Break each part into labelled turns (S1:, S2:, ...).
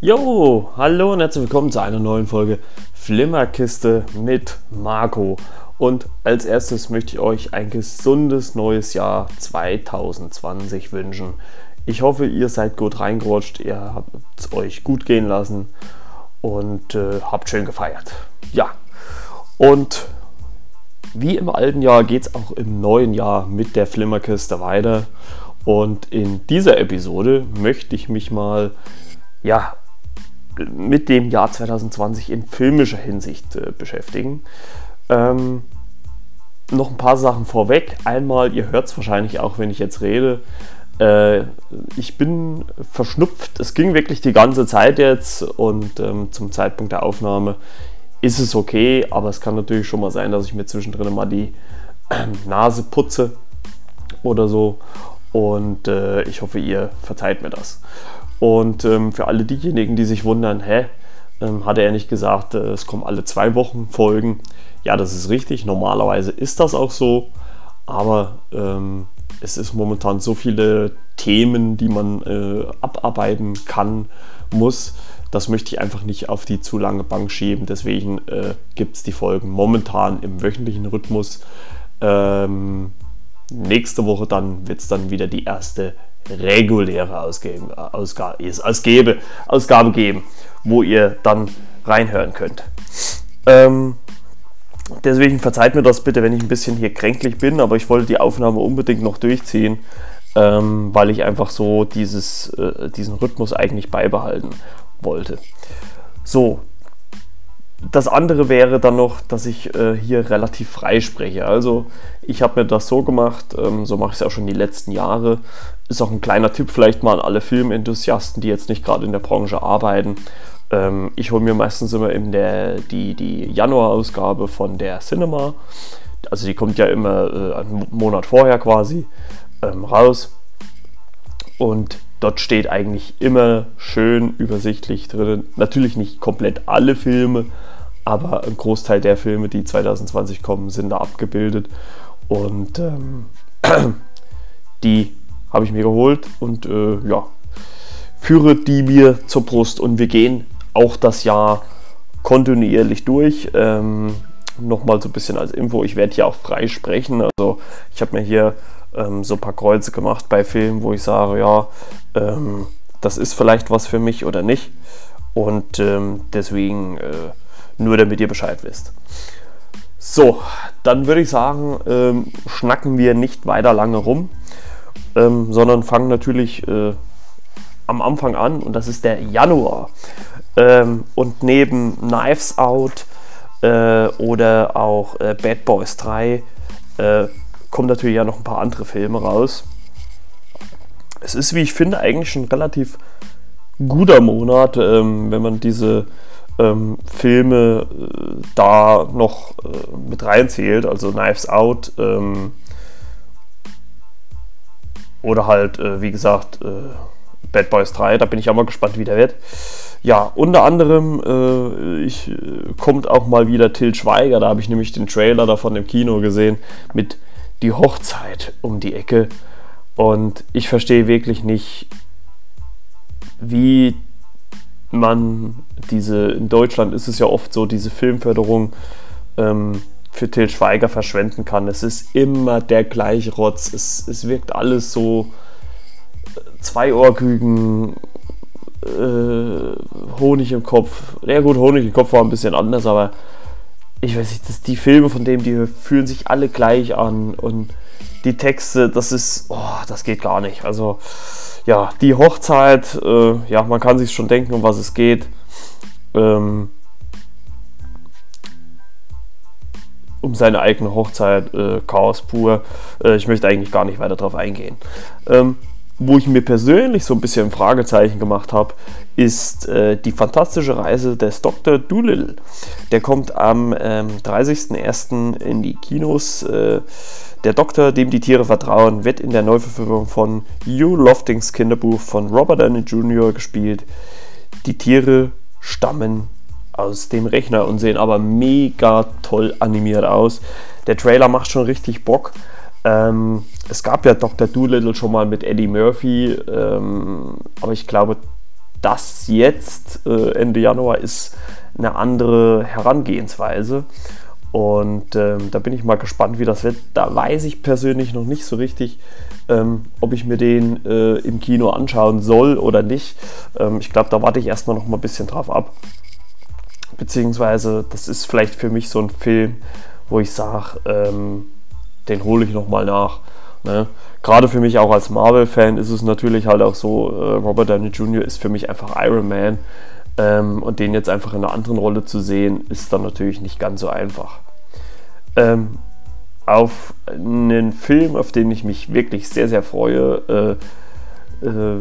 S1: Jo, hallo und herzlich willkommen zu einer neuen Folge Flimmerkiste mit Marco. Und als erstes möchte ich euch ein gesundes neues Jahr 2020 wünschen. Ich hoffe, ihr seid gut reingerutscht, ihr habt es euch gut gehen lassen und äh, habt schön gefeiert. Ja, und wie im alten Jahr geht es auch im neuen Jahr mit der Flimmerkiste weiter. Und in dieser Episode möchte ich mich mal ja, mit dem Jahr 2020 in filmischer Hinsicht äh, beschäftigen. Ähm, noch ein paar Sachen vorweg. Einmal, ihr hört es wahrscheinlich auch, wenn ich jetzt rede. Äh, ich bin verschnupft. Es ging wirklich die ganze Zeit jetzt und ähm, zum Zeitpunkt der Aufnahme ist es okay, aber es kann natürlich schon mal sein, dass ich mir zwischendrin mal die äh, Nase putze oder so. Und äh, ich hoffe, ihr verzeiht mir das. Und ähm, für alle diejenigen, die sich wundern, hä, ähm, hatte er nicht gesagt, äh, es kommen alle zwei Wochen Folgen. Ja, das ist richtig. Normalerweise ist das auch so. Aber ähm, es ist momentan so viele Themen, die man äh, abarbeiten kann, muss. Das möchte ich einfach nicht auf die zu lange Bank schieben. Deswegen äh, gibt es die Folgen momentan im wöchentlichen Rhythmus. Ähm, nächste Woche dann wird es dann wieder die erste reguläre Ausgabe, Ausgabe, Ausgabe, Ausgabe geben, wo ihr dann reinhören könnt. Ähm, deswegen verzeiht mir das bitte, wenn ich ein bisschen hier kränklich bin, aber ich wollte die Aufnahme unbedingt noch durchziehen, ähm, weil ich einfach so dieses, äh, diesen Rhythmus eigentlich beibehalten wollte. So, das andere wäre dann noch, dass ich äh, hier relativ frei spreche. Also ich habe mir das so gemacht, ähm, so mache ich es auch schon die letzten Jahre. Ist auch ein kleiner Tipp vielleicht mal an alle Filmenthusiasten, die jetzt nicht gerade in der Branche arbeiten. Ähm, ich hole mir meistens immer in der, die, die Januar-Ausgabe von der Cinema. Also die kommt ja immer äh, einen Monat vorher quasi ähm, raus. Und dort steht eigentlich immer schön übersichtlich drin. Natürlich nicht komplett alle Filme, aber ein Großteil der Filme, die 2020 kommen, sind da abgebildet. Und ähm, die habe ich mir geholt und äh, ja, führe die mir zur Brust. Und wir gehen auch das Jahr kontinuierlich durch. Ähm, Nochmal so ein bisschen als Info, ich werde hier auch frei sprechen. Also ich habe mir hier ähm, so ein paar Kreuze gemacht bei Filmen, wo ich sage, ja, ähm, das ist vielleicht was für mich oder nicht. Und ähm, deswegen äh, nur damit ihr Bescheid wisst. So, dann würde ich sagen, ähm, schnacken wir nicht weiter lange rum, ähm, sondern fangen natürlich äh, am Anfang an und das ist der Januar. Ähm, und neben Knives Out äh, oder auch äh, Bad Boys 3 äh, kommen natürlich ja noch ein paar andere Filme raus. Es ist, wie ich finde, eigentlich ein relativ guter Monat, ähm, wenn man diese ähm, Filme äh, da noch äh, mit reinzählt, also Knives Out ähm, oder halt, äh, wie gesagt, Bad Boys 3, da bin ich auch mal gespannt, wie der wird. Ja, unter anderem äh, ich, äh, kommt auch mal wieder Till Schweiger, da habe ich nämlich den Trailer davon im Kino gesehen mit Die Hochzeit um die Ecke. Und ich verstehe wirklich nicht, wie man diese, in Deutschland ist es ja oft so, diese Filmförderung ähm, für Till Schweiger verschwenden kann. Es ist immer der gleiche Rotz. Es, es wirkt alles so Zweiohrküken, äh, Honig im Kopf. Ja gut, Honig im Kopf war ein bisschen anders, aber ich weiß nicht, dass die Filme von dem, die fühlen sich alle gleich an und die Texte, das ist, oh, das geht gar nicht. Also ja, die Hochzeit, äh, ja, man kann sich schon denken, um was es geht. Ähm, um seine eigene Hochzeit, äh, Chaos pur. Äh, ich möchte eigentlich gar nicht weiter darauf eingehen. Ähm, wo ich mir persönlich so ein bisschen Fragezeichen gemacht habe, ist äh, die fantastische Reise des Dr. Doolittle. Der kommt am ähm, 30.01. in die Kinos. Äh, der Doktor, dem die Tiere vertrauen, wird in der Neuverfilmung von Hugh Loftings Kinderbuch von Robert Downey Jr. gespielt. Die Tiere stammen aus dem Rechner und sehen aber mega toll animiert aus. Der Trailer macht schon richtig Bock. Ähm, es gab ja Dr. Doolittle schon mal mit Eddie Murphy, ähm, aber ich glaube, das jetzt äh, Ende Januar ist eine andere Herangehensweise. Und ähm, da bin ich mal gespannt, wie das wird. Da weiß ich persönlich noch nicht so richtig, ähm, ob ich mir den äh, im Kino anschauen soll oder nicht. Ähm, ich glaube, da warte ich erstmal noch mal ein bisschen drauf ab. Beziehungsweise, das ist vielleicht für mich so ein Film, wo ich sage, ähm, den hole ich noch mal nach. Ne? Gerade für mich auch als Marvel-Fan ist es natürlich halt auch so, äh, Robert Downey Jr. ist für mich einfach Iron Man. Ähm, und den jetzt einfach in einer anderen Rolle zu sehen, ist dann natürlich nicht ganz so einfach. Ähm, auf einen Film, auf den ich mich wirklich sehr, sehr freue, äh, äh,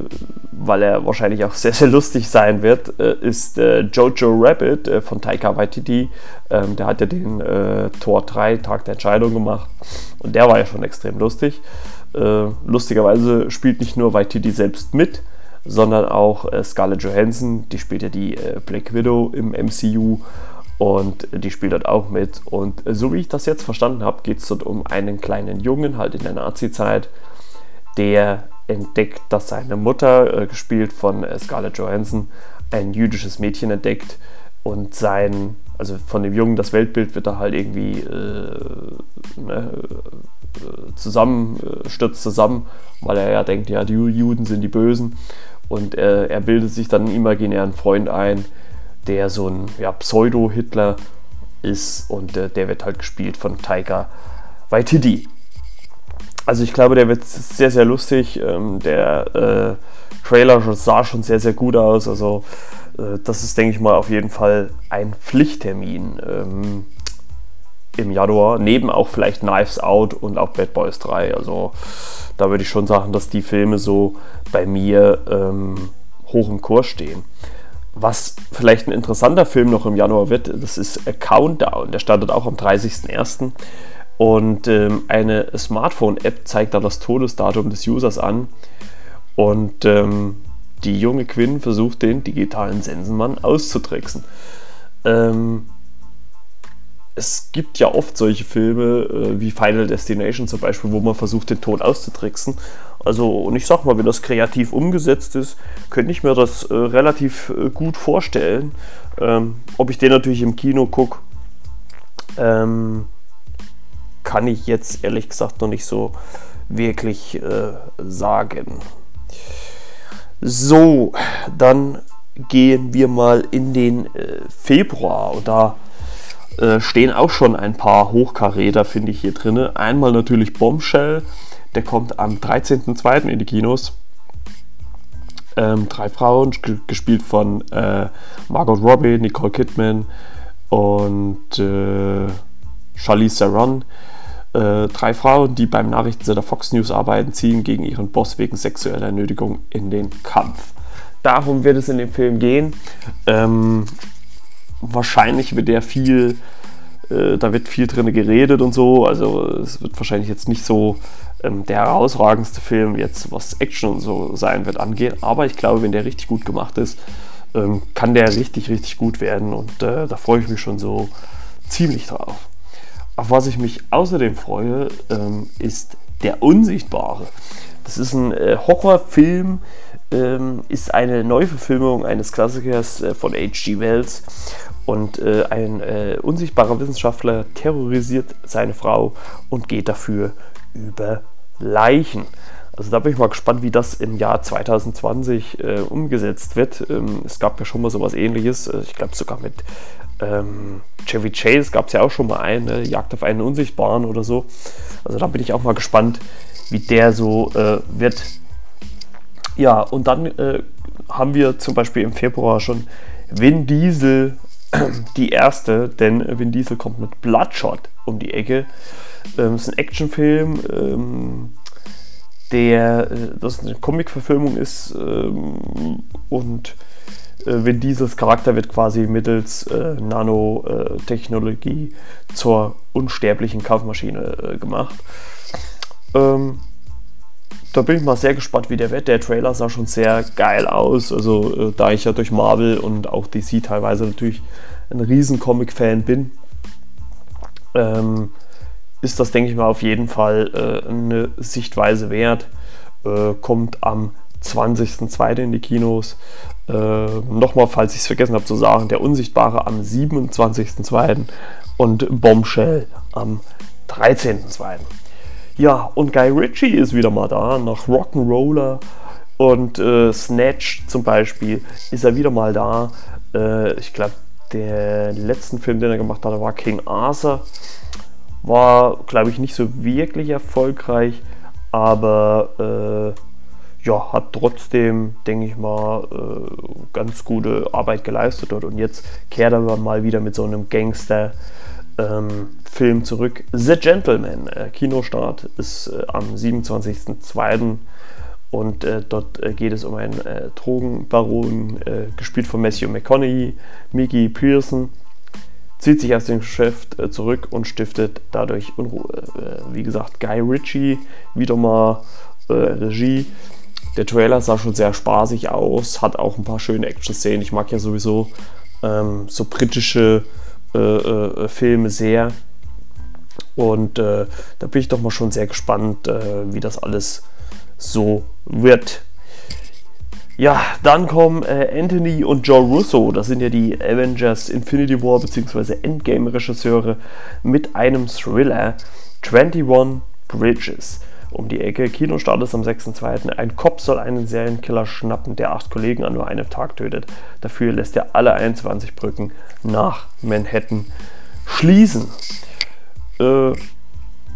S1: weil er wahrscheinlich auch sehr, sehr lustig sein wird, äh, ist äh, Jojo Rabbit äh, von Taika Waititi. Ähm, der hat ja den äh, Tor 3 Tag der Entscheidung gemacht und der war ja schon extrem lustig. lustigerweise spielt nicht nur Waititi selbst mit, sondern auch äh, Scarlett Johansson, die spielt ja die äh, Black Widow im MCU und die spielt dort auch mit. Und äh, so wie ich das jetzt verstanden habe, geht es dort um einen kleinen Jungen, halt in der Nazi-Zeit, der entdeckt, dass seine Mutter, äh, gespielt von äh, Scarlett Johansson, ein jüdisches Mädchen entdeckt und sein, also von dem Jungen, das Weltbild wird da halt irgendwie äh, ne, zusammen, stürzt zusammen, weil er ja denkt, ja, die Juden sind die Bösen und äh, er bildet sich dann einen imaginären Freund ein, der so ein ja, Pseudo-Hitler ist und äh, der wird halt gespielt von Taika Waititi. Also ich glaube, der wird sehr, sehr lustig. Ähm, der äh, Trailer sah schon sehr, sehr gut aus. Also äh, das ist, denke ich mal, auf jeden Fall ein Pflichttermin ähm, im Januar. Neben auch vielleicht Knives Out und auch Bad Boys 3. Also da würde ich schon sagen, dass die Filme so bei mir ähm, hoch im Kurs stehen. Was vielleicht ein interessanter Film noch im Januar wird, das ist A Countdown. Der startet auch am 30.01. Und ähm, eine Smartphone-App zeigt da das Todesdatum des Users an. Und ähm, die junge Quinn versucht, den digitalen Sensenmann auszutricksen. Ähm, es gibt ja oft solche Filme äh, wie Final Destination zum Beispiel, wo man versucht, den Tod auszutricksen. Also, und ich sag mal, wenn das kreativ umgesetzt ist, könnte ich mir das äh, relativ äh, gut vorstellen. Ähm, ob ich den natürlich im Kino gucke, ähm, kann ich jetzt ehrlich gesagt noch nicht so wirklich äh, sagen. So, dann gehen wir mal in den äh, Februar und da äh, stehen auch schon ein paar Hochkaräter, finde ich, hier drin. Einmal natürlich Bombshell, der kommt am 13.02. in die Kinos. Ähm, drei Frauen, gespielt von äh, Margot Robbie, Nicole Kidman und äh, Charlize Theron. Äh, drei Frauen, die beim Nachrichtensender Fox News arbeiten, ziehen gegen ihren Boss wegen sexueller Nötigung in den Kampf. Darum wird es in dem Film gehen. Ähm, wahrscheinlich wird der viel, äh, da wird viel drin geredet und so. Also es wird wahrscheinlich jetzt nicht so ähm, der herausragendste Film jetzt, was Action und so sein wird, angehen. Aber ich glaube, wenn der richtig gut gemacht ist, ähm, kann der richtig, richtig gut werden. Und äh, da freue ich mich schon so ziemlich drauf. Auf was ich mich außerdem freue, ähm, ist Der Unsichtbare. Das ist ein äh, Horrorfilm, ähm, ist eine Neuverfilmung eines Klassikers äh, von H.G. Wells und äh, ein äh, unsichtbarer Wissenschaftler terrorisiert seine Frau und geht dafür über Leichen. Also da bin ich mal gespannt, wie das im Jahr 2020 äh, umgesetzt wird. Ähm, es gab ja schon mal sowas ähnliches. Äh, ich glaube sogar mit ähm, Chevy Chase gab es ja auch schon mal einen, ne? Jagd auf einen Unsichtbaren oder so. Also da bin ich auch mal gespannt, wie der so äh, wird. Ja, und dann äh, haben wir zum Beispiel im Februar schon Vin Diesel die erste, denn Vin Diesel kommt mit Bloodshot um die Ecke. Ähm, ist ein Actionfilm, ähm, der äh, das eine Comic-Verfilmung ist ähm, und äh, Vin Diesels Charakter wird quasi mittels äh, Nanotechnologie zur unsterblichen Kampfmaschine äh, gemacht. Ähm, da bin ich mal sehr gespannt, wie der wird. Der Trailer sah schon sehr geil aus. Also, äh, da ich ja durch Marvel und auch DC teilweise natürlich ein riesen Comic-Fan bin, ähm, ist das, denke ich mal, auf jeden Fall äh, eine Sichtweise wert. Äh, kommt am 20.02. in die Kinos. Äh, Nochmal, falls ich es vergessen habe zu sagen, der Unsichtbare am 27.02. und Bombshell am 13.02. Ja, und Guy Ritchie ist wieder mal da, nach Rock'n'Roller und äh, Snatch zum Beispiel ist er wieder mal da. Äh, ich glaube, der letzten Film, den er gemacht hat, war King Arthur. War, glaube ich, nicht so wirklich erfolgreich, aber äh, ja, hat trotzdem, denke ich mal, äh, ganz gute Arbeit geleistet dort. Und jetzt kehrt er mal wieder mit so einem Gangster. Ähm, Film zurück. The Gentleman, äh, Kinostart ist äh, am 27.02. Und äh, dort äh, geht es um einen äh, Drogenbaron, äh, gespielt von Matthew McConaughey, Mickey Pearson, zieht sich aus dem Geschäft zurück und stiftet dadurch Unruhe. wie gesagt, Guy Ritchie, wieder mal Regie. Der Trailer sah schon sehr spaßig aus, hat auch ein paar schöne Action-Szenen. Ich mag ja sowieso ähm, so britische Filme sehr. Und äh, da bin ich doch mal schon sehr gespannt, äh, wie das alles so wird. Ja, dann kommen äh, Anthony und Joe Russo, das sind ja die Avengers Infinity War bzw. Endgame-Regisseure, mit einem Thriller 21 Bridges um die Ecke. Kinostart ist am 6.2. Ein Cop soll einen Serienkiller schnappen, der acht Kollegen an nur einem Tag tötet. Dafür lässt er alle 21 Brücken nach Manhattan schließen. Äh,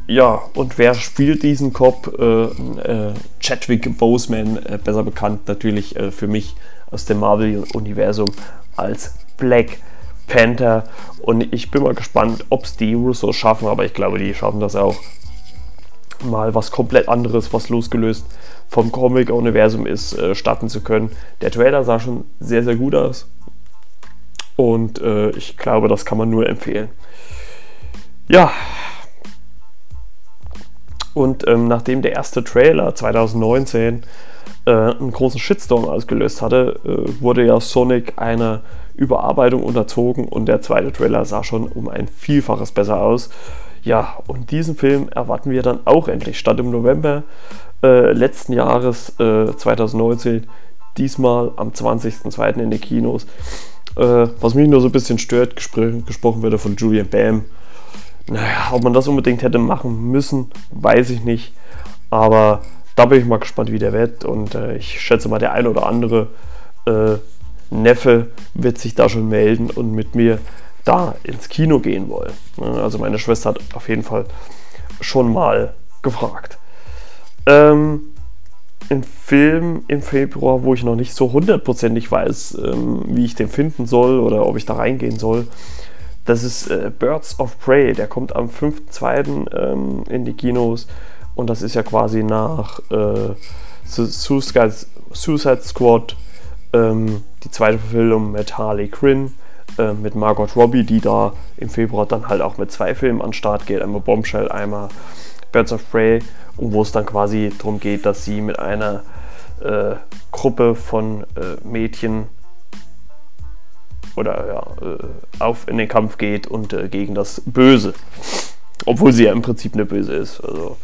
S1: ja, und wer spielt diesen Cop? Äh, äh, Chadwick Boseman, äh, besser bekannt natürlich äh, für mich aus dem Marvel-Universum als Black Panther. Und ich bin mal gespannt, ob es die Russos schaffen, aber ich glaube, die schaffen das auch. Mal was komplett anderes, was losgelöst vom Comic-Universum ist, äh, starten zu können. Der Trailer sah schon sehr, sehr gut aus. Und äh, ich glaube, das kann man nur empfehlen. Ja. Und ähm, nachdem der erste Trailer 2019 äh, einen großen Shitstorm ausgelöst hatte, äh, wurde ja Sonic einer Überarbeitung unterzogen und der zweite Trailer sah schon um ein Vielfaches besser aus. Ja, und diesen Film erwarten wir dann auch endlich. Statt im November äh, letzten Jahres 2019, äh, diesmal am 20.02. in den Kinos. Äh, was mich nur so ein bisschen stört, gesprochen wird von Julian Bam naja, ob man das unbedingt hätte machen müssen, weiß ich nicht. Aber da bin ich mal gespannt, wie der wird. Und äh, ich schätze mal, der ein oder andere äh, Neffe wird sich da schon melden und mit mir da ins Kino gehen wollen. Also meine Schwester hat auf jeden Fall schon mal gefragt. Ähm, ein Film im Februar, wo ich noch nicht so hundertprozentig weiß, ähm, wie ich den finden soll oder ob ich da reingehen soll, das ist äh, Birds of Prey, der kommt am 5.2. Ähm, in die Kinos. Und das ist ja quasi nach äh, Suicide, Squad ähm, die zweite Verfilmung mit Harley Quinn, äh, mit Margot Robbie, die da im Februar dann halt auch mit zwei Filmen an den Start geht, einmal Bombshell, einmal Birds of Prey. Und wo es dann quasi darum geht, dass sie mit einer äh, Gruppe von äh, Mädchen oder ja, äh, auf in den Kampf geht und äh, gegen das Böse. Obwohl sie ja im Prinzip eine Böse ist. Also,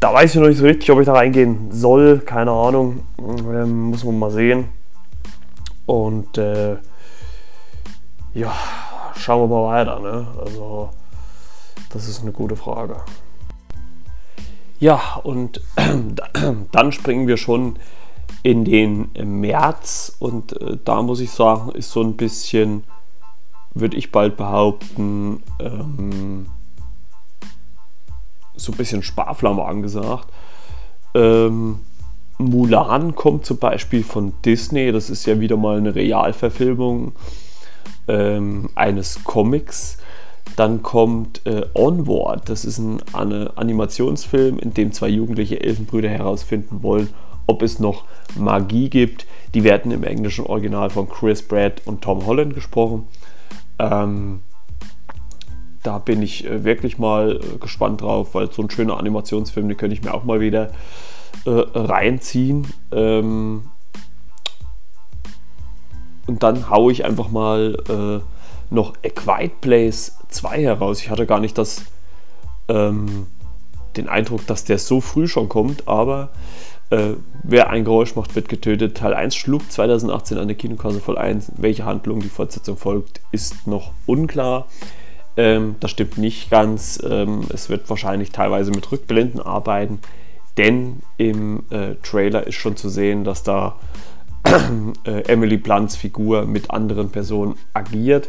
S1: da weiß ich noch nicht so richtig, ob ich da reingehen soll. Keine Ahnung. Ähm, muss man mal sehen. Und äh, ja, schauen wir mal weiter. Ne? Also, das ist eine gute Frage. Ja, und dann springen wir schon in den März und äh, da muss ich sagen, ist so ein bisschen, würde ich bald behaupten, ähm, so ein bisschen Sparflamme angesagt. Ähm, Mulan kommt zum Beispiel von Disney, das ist ja wieder mal eine Realverfilmung ähm, eines Comics. Dann kommt äh, Onward, das ist ein, ein Animationsfilm, in dem zwei jugendliche Elfenbrüder herausfinden wollen, ob es noch Magie gibt. Die werden im englischen Original von Chris Pratt und Tom Holland gesprochen. Ähm, da bin ich äh, wirklich mal äh, gespannt drauf, weil so ein schöner Animationsfilm, den könnte ich mir auch mal wieder äh, reinziehen. Ähm, und dann haue ich einfach mal äh, noch A Quiet Place 2 heraus. Ich hatte gar nicht das, ähm, den Eindruck, dass der so früh schon kommt, aber äh, wer ein Geräusch macht, wird getötet. Teil 1 schlug 2018 an der Kinokasse voll ein. Welche Handlung die Fortsetzung folgt, ist noch unklar. Ähm, das stimmt nicht ganz. Ähm, es wird wahrscheinlich teilweise mit Rückblenden arbeiten, denn im äh, Trailer ist schon zu sehen, dass da äh, Emily Blunts Figur mit anderen Personen agiert.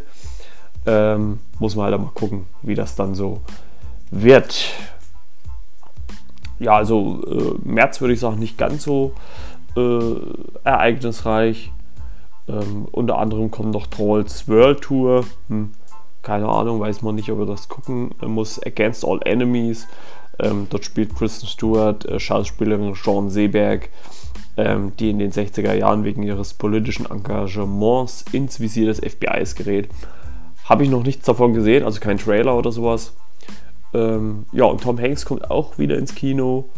S1: Ähm, muss man halt mal gucken, wie das dann so wird. Ja, also äh, März würde ich sagen, nicht ganz so äh, ereignisreich. Ähm, unter anderem kommt noch Trolls World Tour. Hm, keine Ahnung, weiß man nicht, ob er das gucken muss. Against All Enemies. Ähm, dort spielt Kristen Stewart, äh, Schauspielerin Sean Seeberg ähm, die in den 60er Jahren wegen ihres politischen Engagements ins Visier des FBIs gerät. Habe ich noch nichts davon gesehen, also kein Trailer oder sowas. Ähm, ja, und Tom Hanks kommt auch wieder ins Kino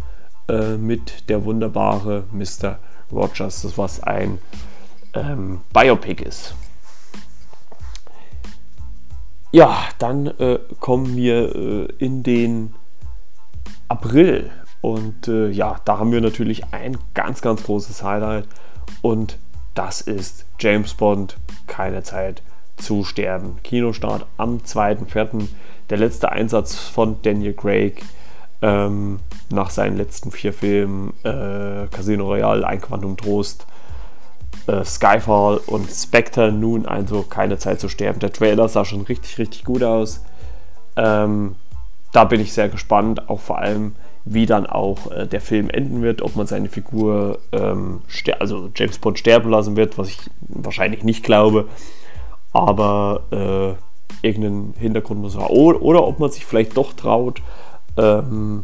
S1: äh, mit der wunderbare Mr. Rogers, das was ein ähm, Biopic ist. Ja, dann äh, kommen wir äh, in den April und äh, ja, da haben wir natürlich ein ganz, ganz großes Highlight. Und das ist James Bond, keine Zeit zu sterben. Kinostart am 2.4. Der letzte Einsatz von Daniel Craig ähm, nach seinen letzten vier Filmen: äh, Casino Royale, Ein Quantum Trost, äh, Skyfall und Spectre. Nun also keine Zeit zu sterben. Der Trailer sah schon richtig, richtig gut aus. Ähm, da bin ich sehr gespannt, auch vor allem wie dann auch äh, der Film enden wird, ob man seine Figur, ähm, also James Bond sterben lassen wird, was ich wahrscheinlich nicht glaube, aber äh, irgendeinen Hintergrund muss er oder, oder ob man sich vielleicht doch traut, ähm,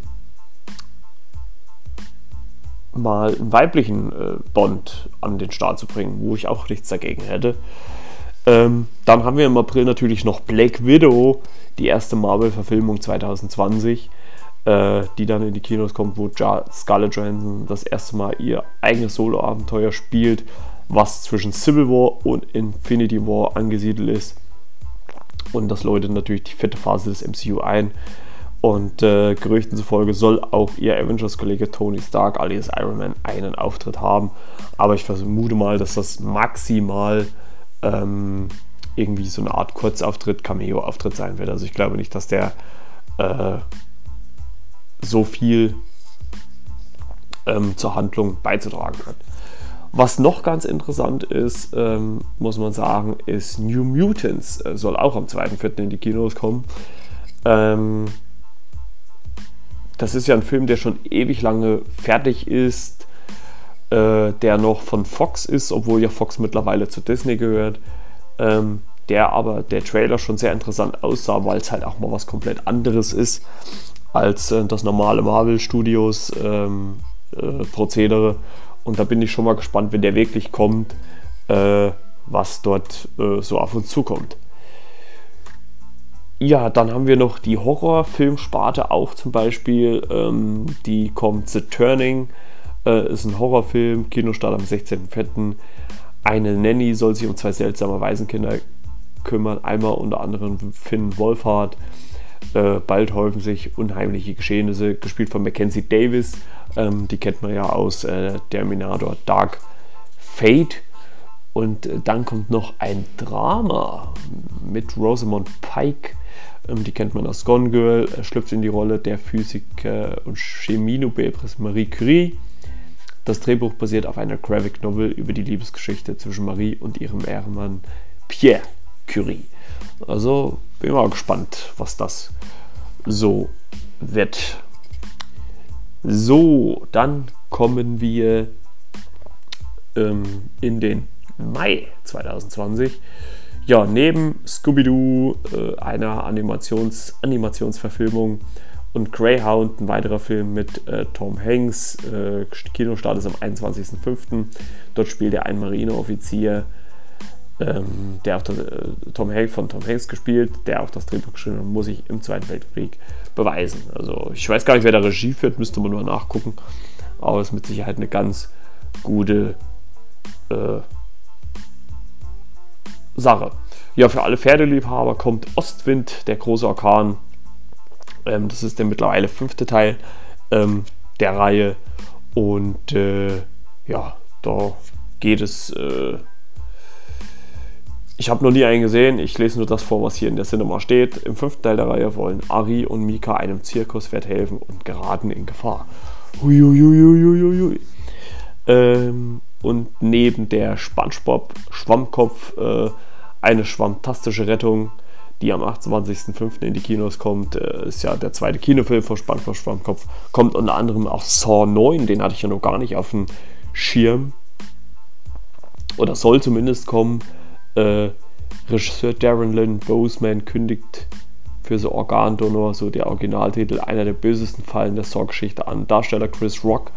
S1: mal einen weiblichen äh, Bond an den Start zu bringen, wo ich auch nichts dagegen hätte. Ähm, dann haben wir im April natürlich noch Black Widow, die erste Marvel-Verfilmung 2020 äh, die dann in die Kinos kommt, wo Scarlett Johansson das erste Mal ihr eigenes Solo-Abenteuer spielt, was zwischen Civil War und Infinity War angesiedelt ist. Und das läutet natürlich die vierte Phase des MCU ein. Und äh, Gerüchten zufolge soll auch ihr Avengers-Kollege Tony Stark alias Iron Man einen Auftritt haben. Aber ich vermute mal, dass das maximal ähm, irgendwie so eine Art Kurzauftritt, Cameo-Auftritt sein wird. Also ich glaube nicht, dass der äh, so viel ähm, zur Handlung beizutragen hat. Was noch ganz interessant ist, ähm, muss man sagen, ist New Mutants. Äh, soll auch am 2.4. in die Kinos kommen. Ähm, das ist ja ein Film, der schon ewig lange fertig ist, äh, der noch von Fox ist, obwohl ja Fox mittlerweile zu Disney gehört. Ähm, der aber der Trailer schon sehr interessant aussah, weil es halt auch mal was komplett anderes ist als äh, das normale Marvel Studios ähm, äh, Prozedere. Und da bin ich schon mal gespannt, wenn der wirklich kommt, äh, was dort äh, so auf uns zukommt. Ja, dann haben wir noch die Horrorfilmsparte auch zum Beispiel. Ähm, die kommt The Turning, äh, ist ein Horrorfilm, Kinostart am 16.04. Eine Nanny soll sich um zwei seltsame Waisenkinder kümmern. Einmal unter anderem Finn Wolfhard äh, bald häufen sich unheimliche Geschehnisse, gespielt von Mackenzie Davis. Ähm, die kennt man ja aus äh, Terminator Dark Fate. Und äh, dann kommt noch ein Drama mit Rosamund Pike. Ähm, die kennt man aus Gone Girl. Er schlüpft in die Rolle der Physiker und Chemie-Nobelpreis Marie Curie. Das Drehbuch basiert auf einer Graphic Novel über die Liebesgeschichte zwischen Marie und ihrem Ehemann Pierre Curie. Also bin mal gespannt, was das so wird. So, dann kommen wir ähm, in den Mai 2020. Ja, neben Scooby-Doo, äh, einer Animations Animationsverfilmung und Greyhound, ein weiterer Film mit äh, Tom Hanks. Äh, Kinostart ist am 21.05. Dort spielt er einen Marineoffizier, ähm, der auch das, äh, Tom Hanks von Tom Hanks gespielt, der auch das Drehbuch geschrieben hat, muss sich im Zweiten Weltkrieg beweisen. Also ich weiß gar nicht, wer da Regie führt, müsste man nur nachgucken. aber es ist mit Sicherheit eine ganz gute äh, Sache. Ja, für alle Pferdeliebhaber kommt Ostwind, der große Orkan. Ähm, das ist der mittlerweile fünfte Teil ähm, der Reihe. Und äh, ja, da geht es. Äh, ich habe noch nie einen gesehen, ich lese nur das vor, was hier in der Cinema steht. Im fünften Teil der Reihe wollen Ari und Mika einem Zirkuspferd helfen und geraten in Gefahr. Huiuiuiuiui. Ähm, und neben der Spongebob Schwammkopf äh, eine schwammtastische Rettung, die am 28.05. in die Kinos kommt. Äh, ist ja der zweite Kinofilm von Spongebob Schwammkopf. Kommt unter anderem auch Saw 9, den hatte ich ja noch gar nicht auf dem Schirm. Oder soll zumindest kommen. Äh, Regisseur Darren Lynn Boseman kündigt für so Organdonor, so der Originaltitel, einer der bösesten Fallen der Saw-Geschichte an. Darsteller Chris Rock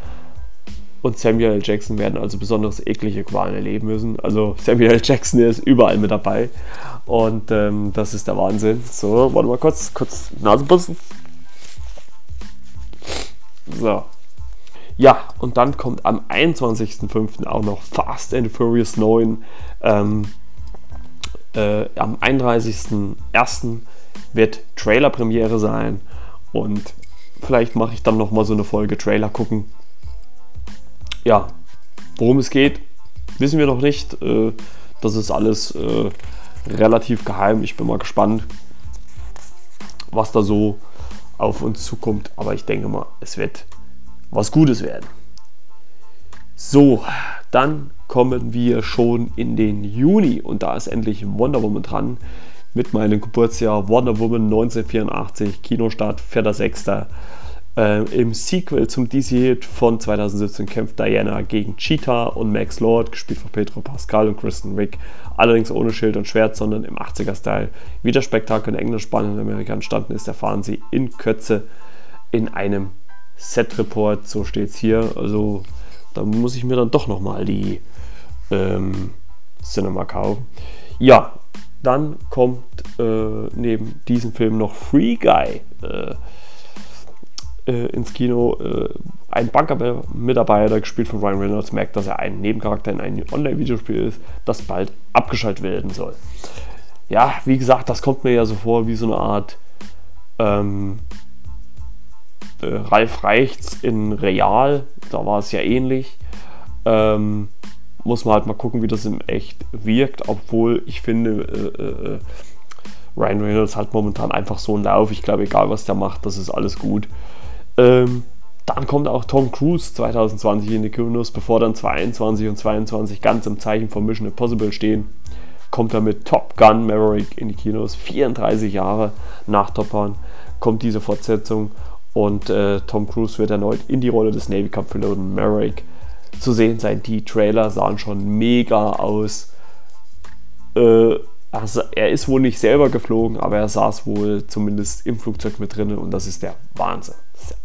S1: und Samuel L. Jackson werden also besonders eklige Qualen erleben müssen. Also Samuel L. Jackson ist überall mit dabei. Und ähm, das ist der Wahnsinn. So, warte mal kurz, kurz Nasenputzen. So. Ja, und dann kommt am 21.05. auch noch Fast and Furious 9. Ähm, äh, am 31.01. wird Trailer-Premiere sein. Und vielleicht mache ich dann nochmal so eine Folge Trailer gucken ja, worum es geht, wissen wir noch nicht. Äh, das ist alles äh, relativ geheim. Ich bin mal gespannt, was da so auf uns zukommt. Aber ich denke mal, es wird was Gutes werden. So, dann kommen wir schon in den Juni und da ist endlich Wonder Woman dran mit meinem Geburtsjahr Wonder Woman 1984, Kinostart 4.6. Äh, Im Sequel zum DC-Hit von 2017 kämpft Diana gegen Cheetah und Max Lord, gespielt von Pedro Pascal und Kristen Wick, allerdings ohne Schild und Schwert, sondern im 80er-Style. Wie das Spektakel in England, Spanien und Amerika entstanden ist, erfahren Sie in Kürze in einem Set-Report, so steht es hier. Also da muss ich mir dann doch nochmal die ähm, Cinema kaufen. Ja, dann kommt äh, neben diesem Film noch Free Guy. Äh, äh, ins Kino. Äh, ein Banker-Mitarbeiter, gespielt von Ryan Reynolds, merkt, dass er ein Nebencharakter in einem Online-Videospiel ist, das bald abgeschaltet werden soll. Ja, wie gesagt, das kommt mir ja so vor wie so eine Art ähm, äh, Ralf Reichts in Real. Da war es ja ähnlich. Ähm, muss man halt mal gucken, wie das im Echt wirkt, obwohl ich finde, äh, äh, Ryan Reynolds hat momentan einfach so einen Lauf. Ich glaube, egal was der macht, das ist alles gut. Ähm, dann kommt auch Tom Cruise 2020 in die Kinos, bevor dann 22 und 22 ganz im Zeichen von Mission Impossible stehen. Kommt er mit Top Gun Maverick in die Kinos. 34 Jahre nach Top Gun kommt diese Fortsetzung und äh, Tom Cruise wird erneut in die Rolle des Navy Cup Piloten Maverick zu sehen sein. Die Trailer sahen schon mega aus. Äh, also er ist wohl nicht selber geflogen, aber er saß wohl zumindest im Flugzeug mit drin und das ist der Wahnsinn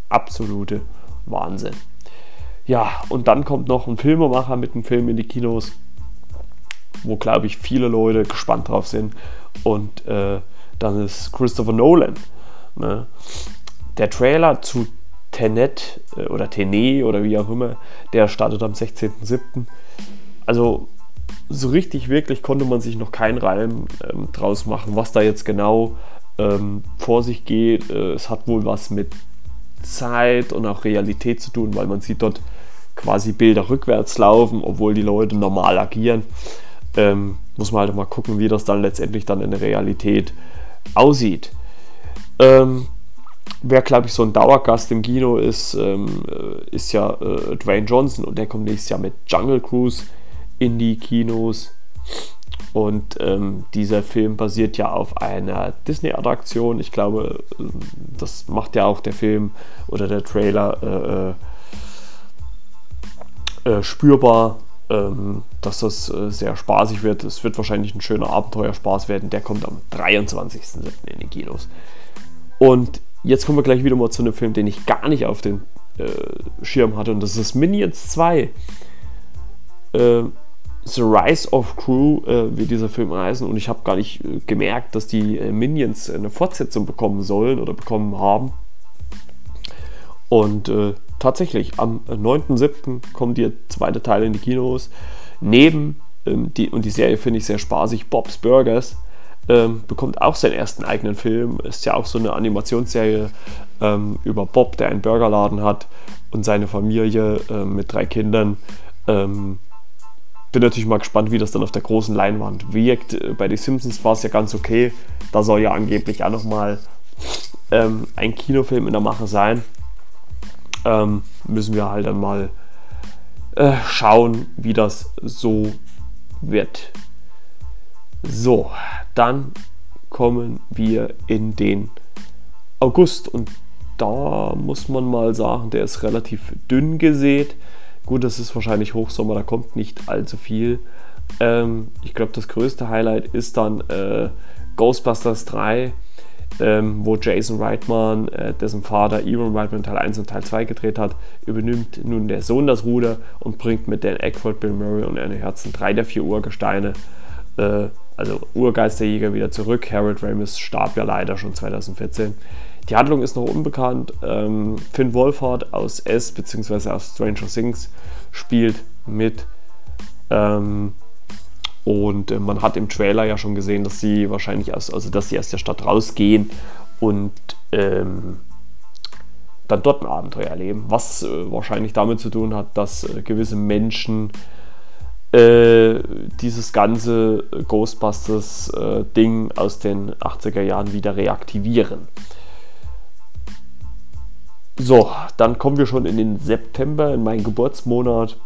S1: absolute Wahnsinn. Ja, und dann kommt noch ein Filmemacher mit einem Film in die Kinos, wo, glaube ich, viele Leute gespannt drauf sind. Und äh, dann ist Christopher Nolan. Ne? Der Trailer zu Tenet äh, oder Tenet oder wie auch immer, der startet am 16.07. Also so richtig, wirklich konnte man sich noch keinen Reim ähm, draus machen, was da jetzt genau ähm, vor sich geht. Äh, es hat wohl was mit Zeit und auch Realität zu tun, weil man sieht dort quasi Bilder rückwärts laufen, obwohl die Leute normal agieren. Ähm, muss man halt mal gucken, wie das dann letztendlich dann in der Realität aussieht. Ähm, wer, glaube ich, so ein Dauergast im Kino ist, ähm, äh, ist ja äh, Dwayne Johnson und der kommt nächstes Jahr mit Jungle Cruise in die Kinos. Und ähm, dieser Film basiert ja auf einer Disney-Attraktion. Ich glaube, das macht ja auch der Film oder der Trailer äh, äh, äh spürbar, ähm, dass das äh, sehr spaßig wird. Es wird wahrscheinlich ein schöner Abenteuerspaß werden. Der kommt am 23.07. in die Kinos. Und jetzt kommen wir gleich wieder mal zu einem Film, den ich gar nicht auf den äh, Schirm hatte. Und das ist Minions 2. Äh, The Rise of Crew äh, wird dieser Film heißen und ich habe gar nicht äh, gemerkt, dass die äh, Minions eine Fortsetzung bekommen sollen oder bekommen haben. Und äh, tatsächlich, am 9.7. kommt der zweite Teil in die Kinos. Neben, ähm, die, und die Serie finde ich sehr spaßig, Bob's Burgers ähm, bekommt auch seinen ersten eigenen Film. Ist ja auch so eine Animationsserie ähm, über Bob, der einen Burgerladen hat und seine Familie äh, mit drei Kindern. Ähm, bin natürlich mal gespannt, wie das dann auf der großen Leinwand wirkt. Äh, bei The Simpsons war es ja ganz okay. Da soll ja angeblich auch nochmal ähm, ein Kinofilm in der Mache sein. Ähm, müssen wir halt dann mal äh, schauen, wie das so wird. So, dann kommen wir in den August und da muss man mal sagen, der ist relativ dünn gesät. Gut, das ist wahrscheinlich Hochsommer, da kommt nicht allzu viel. Ähm, ich glaube, das größte Highlight ist dann äh, Ghostbusters 3, ähm, wo Jason Reitman, äh, dessen Vater Ewan Reitman Teil 1 und Teil 2 gedreht hat, übernimmt nun der Sohn das Ruder und bringt mit Dan Aykroyd, Bill Murray und Anne Herzen drei der vier Urgesteine, äh, also Urgeisterjäger, wieder zurück. Harold Ramis starb ja leider schon 2014. Die Handlung ist noch unbekannt. Ähm, Finn Wolfhard aus S bzw. aus Stranger Things spielt mit. Ähm, und äh, man hat im Trailer ja schon gesehen, dass sie wahrscheinlich aus, also dass sie aus der Stadt rausgehen und ähm, dann dort ein Abenteuer erleben. Was äh, wahrscheinlich damit zu tun hat, dass äh, gewisse Menschen äh, dieses ganze Ghostbusters-Ding aus den 80er Jahren wieder reaktivieren. So, dann kommen wir schon in den September, in meinen Geburtsmonat.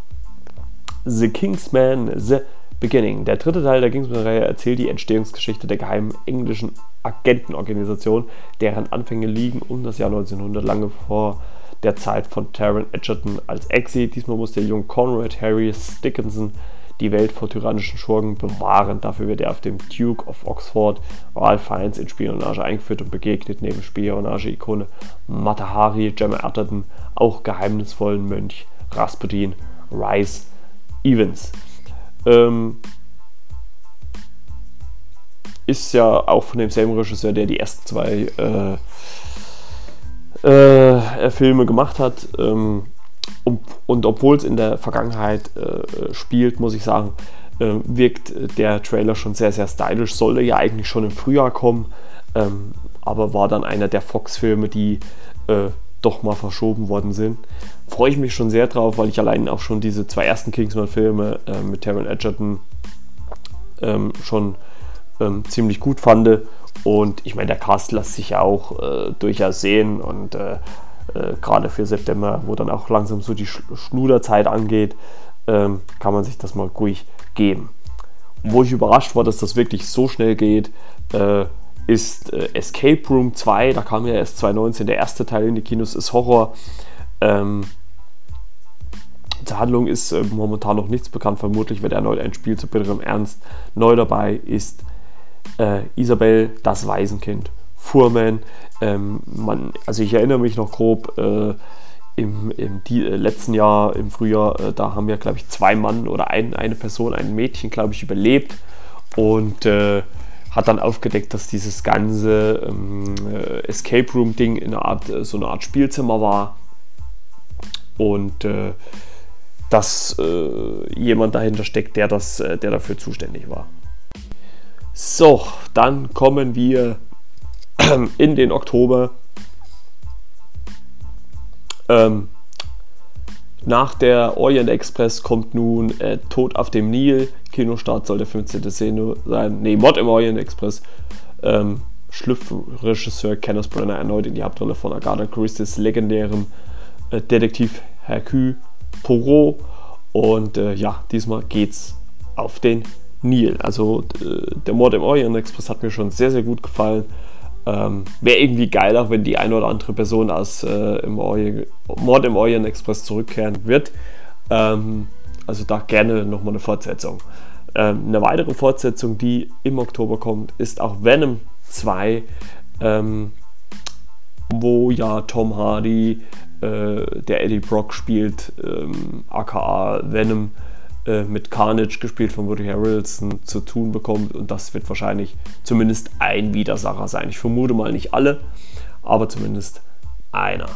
S1: The Kingsman, The Beginning. Der dritte Teil der Kingsman-Reihe erzählt die Entstehungsgeschichte der geheimen englischen Agentenorganisation, deren Anfänge liegen um das Jahr 1900, lange vor der Zeit von Taron Edgerton als Exit. Diesmal muss der junge Conrad Harry Dickinson die Welt vor tyrannischen Schurken bewahren. Dafür wird er auf dem Duke of Oxford Ralph Fiennes in Spionage eingeführt und begegnet neben Spionage-Ikone Matahari, Gemma Atherton, auch geheimnisvollen Mönch Rasputin, Rice Evans. Ähm, ist ja auch von demselben Regisseur, der die ersten zwei äh, äh, Filme gemacht hat. Ähm, und, und obwohl es in der Vergangenheit äh, spielt, muss ich sagen, äh, wirkt der Trailer schon sehr, sehr stylisch. Sollte ja eigentlich schon im Frühjahr kommen, ähm, aber war dann einer der Fox-Filme, die äh, doch mal verschoben worden sind. Freue ich mich schon sehr drauf, weil ich allein auch schon diese zwei ersten Kingsman-Filme äh, mit Taron Edgerton ähm, schon ähm, ziemlich gut fand. Und ich meine, der Cast lässt sich ja auch äh, durchaus sehen und äh, äh, gerade für September, wo dann auch langsam so die Schluderzeit angeht, ähm, kann man sich das mal ruhig geben. wo ich überrascht war, dass das wirklich so schnell geht, äh, ist äh, Escape Room 2. Da kam ja erst 2019 der erste Teil in die Kinos, ist Horror. Ähm, zur Handlung ist äh, momentan noch nichts bekannt. Vermutlich wird erneut ein Spiel zu bitterem Ernst. Neu dabei ist äh, Isabel, das Waisenkind. Fuhrman. Ähm, man, also ich erinnere mich noch grob, äh, im, im die, äh, letzten Jahr, im Frühjahr, äh, da haben ja, glaube ich, zwei Mann oder ein, eine Person, ein Mädchen, glaube ich, überlebt und äh, hat dann aufgedeckt, dass dieses ganze ähm, äh, Escape Room Ding in äh, so eine Art Spielzimmer war und dass jemand dahinter steckt, der, das, der dafür zuständig war. So, dann kommen wir in den Oktober. Ähm, nach der Orient Express kommt nun äh, Tod auf dem Nil. Kinostart soll der 15. Szene sein. Ne, Mod im Orient Express. Ähm, schlüpft Kenneth Brenner erneut in die Hauptrolle von Agatha Christie's legendärem äh, Detektiv Hercule Poirot. Und äh, ja, diesmal geht's auf den Nil. Also äh, der Mord im Orient Express hat mir schon sehr, sehr gut gefallen. Ähm, Wäre irgendwie geiler, wenn die eine oder andere Person aus äh, im Mord im Orient Express zurückkehren wird. Ähm, also da gerne nochmal eine Fortsetzung. Ähm, eine weitere Fortsetzung, die im Oktober kommt, ist auch Venom 2, ähm, wo ja Tom Hardy, äh, der Eddie Brock spielt, aka ähm, Venom, äh, mit Carnage gespielt von Woody Harrelson zu tun bekommt und das wird wahrscheinlich zumindest ein Widersacher sein. Ich vermute mal nicht alle, aber zumindest einer.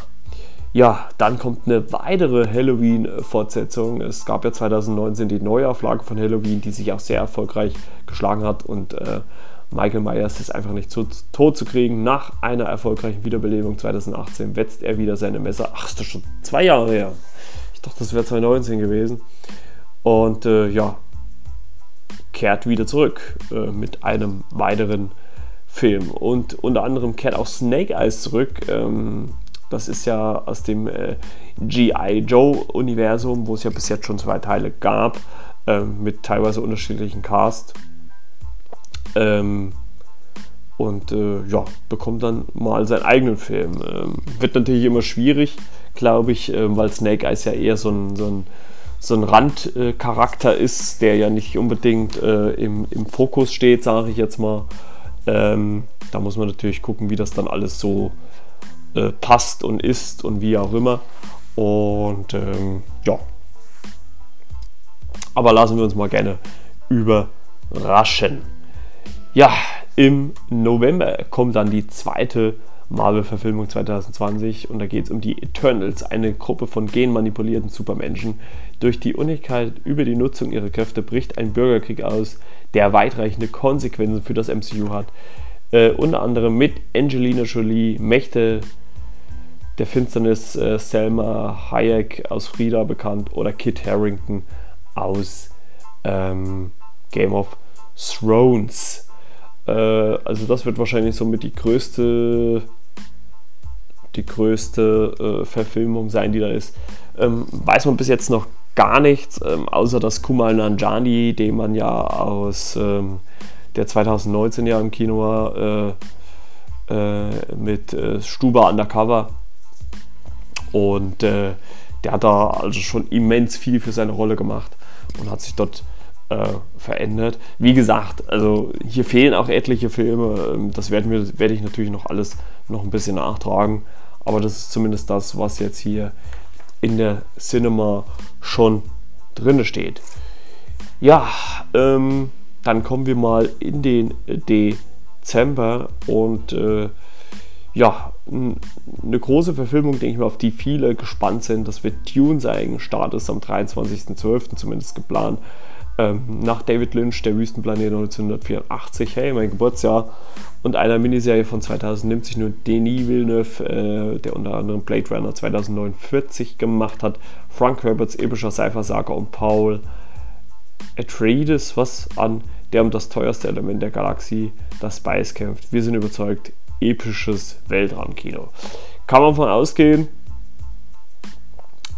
S1: Ja, dann kommt eine weitere Halloween-Fortsetzung. Es gab ja 2019 die Neuauflage von Halloween, die sich auch sehr erfolgreich geschlagen hat und äh, Michael Myers ist einfach nicht zu, tot zu kriegen. Nach einer erfolgreichen Wiederbelebung 2018 wetzt er wieder seine Messer. Ach, ist das schon zwei Jahre her. Ich dachte, das wäre 2019 gewesen. Und äh, ja, kehrt wieder zurück äh, mit einem weiteren Film. Und unter anderem kehrt auch Snake Eyes zurück. Ähm, das ist ja aus dem äh, G.I. Joe-Universum, wo es ja bis jetzt schon zwei Teile gab, äh, mit teilweise unterschiedlichen Cast. Ähm, und äh, ja, bekommt dann mal seinen eigenen Film. Ähm, wird natürlich immer schwierig, glaube ich, äh, weil Snake Eyes ja eher so ein, so ein, so ein Randcharakter ist, der ja nicht unbedingt äh, im, im Fokus steht, sage ich jetzt mal. Ähm, da muss man natürlich gucken, wie das dann alles so äh, passt und ist und wie auch immer. Und ähm, ja. Aber lassen wir uns mal gerne überraschen. Ja, im November kommt dann die zweite Marvel-Verfilmung 2020 und da geht es um die Eternals, eine Gruppe von genmanipulierten Supermenschen. Durch die Unnigkeit über die Nutzung ihrer Kräfte bricht ein Bürgerkrieg aus, der weitreichende Konsequenzen für das MCU hat. Äh, unter anderem mit Angelina Jolie, Mächte der Finsternis, äh, Selma Hayek aus Frida bekannt oder Kit Harrington aus ähm, Game of Thrones. Äh, also das wird wahrscheinlich somit die größte, die größte äh, Verfilmung sein, die da ist. Ähm, weiß man bis jetzt noch gar nichts, ähm, außer dass Kumal Nanjani, den man ja aus ähm, der 2019 ja im Kino war, äh, äh, mit äh, Stuba Undercover. Und äh, der hat da also schon immens viel für seine Rolle gemacht und hat sich dort äh, verändert. Wie gesagt, also hier fehlen auch etliche Filme. Ähm, das werden wir, werde ich natürlich noch alles noch ein bisschen nachtragen. Aber das ist zumindest das, was jetzt hier in der Cinema schon drin steht. Ja, ähm, dann kommen wir mal in den Dezember und äh, ja, eine große Verfilmung, denke ich mal, auf die viele gespannt sind. Das wird Dune sein. Start ist am 23.12. zumindest geplant ähm, nach David Lynch, Der Wüstenplanet 1984, hey, mein Geburtsjahr, und einer Miniserie von 2000 nimmt sich nur Denis Villeneuve, äh, der unter anderem Blade Runner 2049 gemacht hat, Frank Herberts epischer Cypher-Saga und Paul Atreides was an, der um das teuerste Element der Galaxie, das Spice, kämpft. Wir sind überzeugt, episches Weltraumkino. Kann man von ausgehen.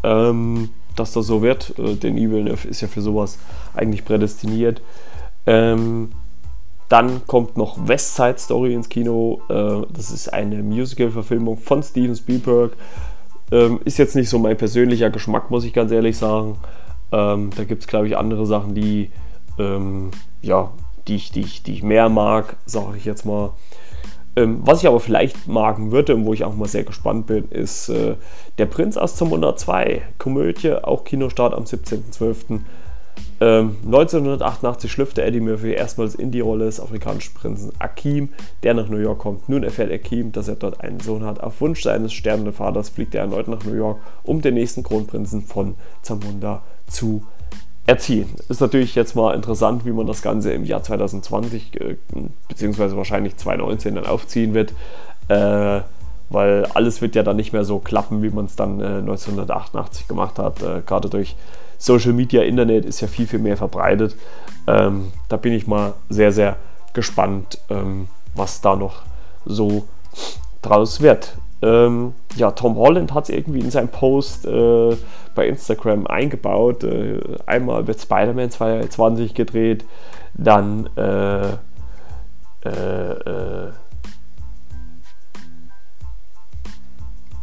S1: Ähm, dass das so wird. Äh, denn Villeneuve ist ja für sowas eigentlich prädestiniert. Ähm, dann kommt noch West Side Story ins Kino. Äh, das ist eine Musical-Verfilmung von Steven Spielberg. Ähm, ist jetzt nicht so mein persönlicher Geschmack, muss ich ganz ehrlich sagen. Ähm, da gibt es, glaube ich, andere Sachen, die, ähm, ja, die, ich, die, ich, die ich mehr mag, sage ich jetzt mal. Ähm, was ich aber vielleicht magen würde und wo ich auch mal sehr gespannt bin, ist äh, Der Prinz aus Zamunda 2, Komödie, auch Kinostart am 17.12. Ähm, 1988 schlüpfte Eddie Murphy erstmals in die Rolle des afrikanischen Prinzen Akim, der nach New York kommt. Nun erfährt Akim, dass er dort einen Sohn hat. Auf Wunsch seines sterbenden Vaters fliegt er erneut nach New York, um den nächsten Kronprinzen von Zamunda zu erzielen. Ist natürlich jetzt mal interessant, wie man das Ganze im Jahr 2020 äh, beziehungsweise wahrscheinlich 2019 dann aufziehen wird, äh, weil alles wird ja dann nicht mehr so klappen, wie man es dann äh, 1988 gemacht hat. Äh, gerade durch Social Media, Internet ist ja viel, viel mehr verbreitet. Ähm, da bin ich mal sehr, sehr gespannt, ähm, was da noch so draus wird. Ähm, ja, Tom Holland hat es irgendwie in seinem Post äh, bei Instagram eingebaut. Äh, einmal wird Spider-Man 2020 gedreht, dann äh, äh, äh,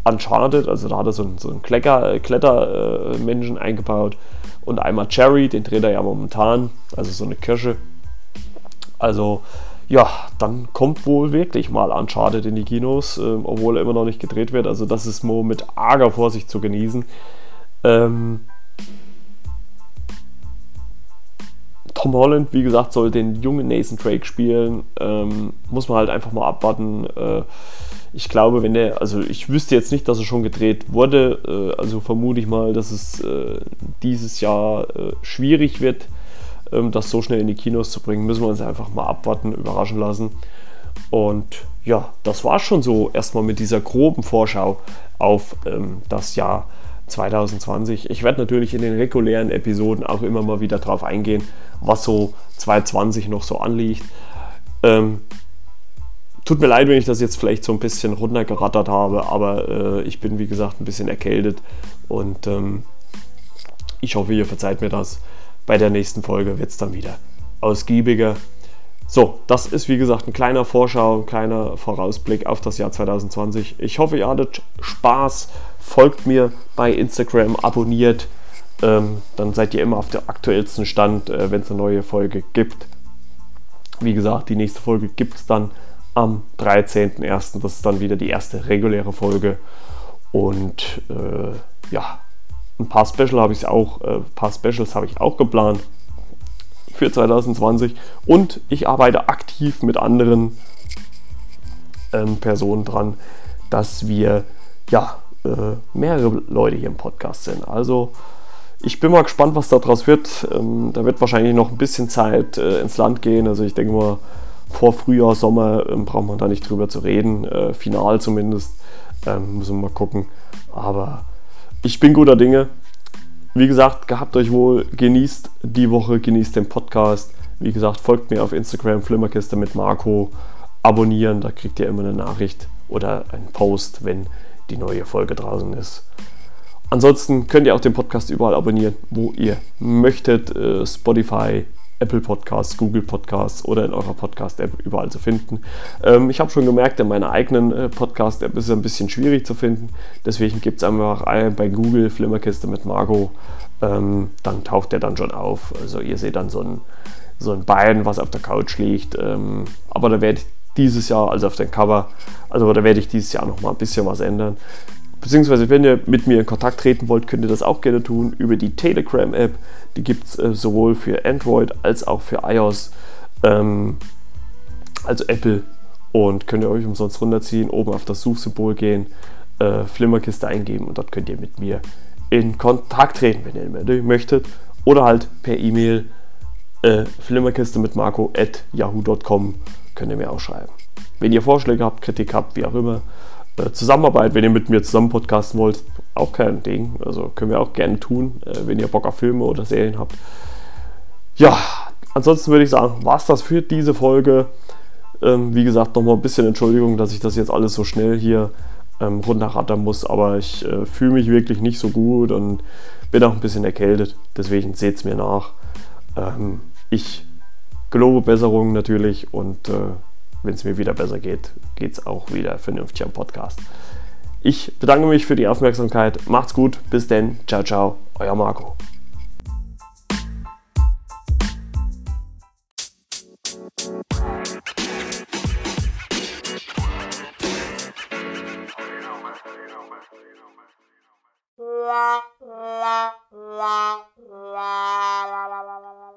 S1: Uncharted, also da hat er so einen, so einen Klecker, Klettermenschen eingebaut und einmal Cherry, den dreht er ja momentan, also so eine Kirsche. Also ja, dann kommt wohl wirklich mal Uncharted in die Kinos, äh, obwohl er immer noch nicht gedreht wird. Also das ist nur mit arger Vorsicht zu genießen. Ähm, Tom Holland, wie gesagt, soll den jungen Nathan Drake spielen. Ähm, muss man halt einfach mal abwarten. Äh, ich glaube, wenn der, also ich wüsste jetzt nicht, dass er schon gedreht wurde. Äh, also vermute ich mal, dass es äh, dieses Jahr äh, schwierig wird, das so schnell in die Kinos zu bringen. Müssen wir uns einfach mal abwarten, überraschen lassen. Und ja, das war schon so erstmal mit dieser groben Vorschau auf ähm, das Jahr 2020. Ich werde natürlich in den regulären Episoden auch immer mal wieder drauf eingehen, was so 2020 noch so anliegt. Ähm, tut mir leid, wenn ich das jetzt vielleicht so ein bisschen runtergerattert habe, aber äh, ich bin wie gesagt ein bisschen erkältet und ähm, ich hoffe, ihr verzeiht mir das. Bei der nächsten Folge wird es dann wieder ausgiebiger. So, das ist wie gesagt ein kleiner Vorschau, ein kleiner Vorausblick auf das Jahr 2020. Ich hoffe, ihr hattet Spaß. Folgt mir bei Instagram, abonniert. Ähm, dann seid ihr immer auf der aktuellsten Stand, äh, wenn es eine neue Folge gibt. Wie gesagt, die nächste Folge gibt es dann am 13.01. Das ist dann wieder die erste reguläre Folge. Und äh, ja, ein paar Special habe ich auch, äh, paar Specials habe ich auch geplant für 2020 und ich arbeite aktiv mit anderen ähm, Personen dran, dass wir ja äh, mehrere Leute hier im Podcast sind. Also ich bin mal gespannt, was daraus wird. Ähm, da wird wahrscheinlich noch ein bisschen Zeit äh, ins Land gehen. Also ich denke mal, vor Frühjahr, Sommer ähm, braucht man da nicht drüber zu reden. Äh, final zumindest. Ähm, müssen wir mal gucken. Aber ich bin guter Dinge. Wie gesagt, gehabt euch wohl, genießt die Woche, genießt den Podcast. Wie gesagt, folgt mir auf Instagram, Flimmerkiste mit Marco. Abonnieren, da kriegt ihr immer eine Nachricht oder einen Post, wenn die neue Folge draußen ist. Ansonsten könnt ihr auch den Podcast überall abonnieren, wo ihr möchtet. Äh, Spotify, Apple Podcasts, Google Podcasts oder in eurer Podcast-App überall zu finden. Ähm, ich habe schon gemerkt, in meiner eigenen äh, Podcast-App ist es ein bisschen schwierig zu finden. Deswegen gibt es einfach bei Google Flimmerkiste mit Margot. Ähm, dann taucht der dann schon auf. Also ihr seht dann so ein, so ein Bein, was auf der Couch liegt. Ähm, aber da werde ich dieses Jahr, also auf dem Cover, also da werde ich dieses Jahr noch mal ein bisschen was ändern. Beziehungsweise, wenn ihr mit mir in Kontakt treten wollt, könnt ihr das auch gerne tun über die Telegram-App. Die gibt es äh, sowohl für Android als auch für iOS, ähm, also Apple. Und könnt ihr euch umsonst runterziehen, oben auf das Suchsymbol gehen, äh, Flimmerkiste eingeben und dort könnt ihr mit mir in Kontakt treten, wenn ihr möchtet. Oder halt per E-Mail äh, flimmerkiste mit marco at yahoo.com könnt ihr mir auch schreiben. Wenn ihr Vorschläge habt, Kritik habt, wie auch immer, Zusammenarbeit, wenn ihr mit mir zusammen podcasten wollt, auch kein Ding. Also können wir auch gerne tun, äh, wenn ihr Bock auf Filme oder Serien habt. Ja, ansonsten würde ich sagen, war es das für diese Folge. Ähm, wie gesagt, nochmal ein bisschen Entschuldigung, dass ich das jetzt alles so schnell hier ähm, runterrattern muss, aber ich äh, fühle mich wirklich nicht so gut und bin auch ein bisschen erkältet. Deswegen seht es mir nach. Ähm, ich gelobe Besserung natürlich und äh, wenn es mir wieder besser geht, geht es auch wieder vernünftig am Podcast. Ich bedanke mich für die Aufmerksamkeit. Macht's gut. Bis denn. Ciao, ciao. Euer Marco. la la la la la la la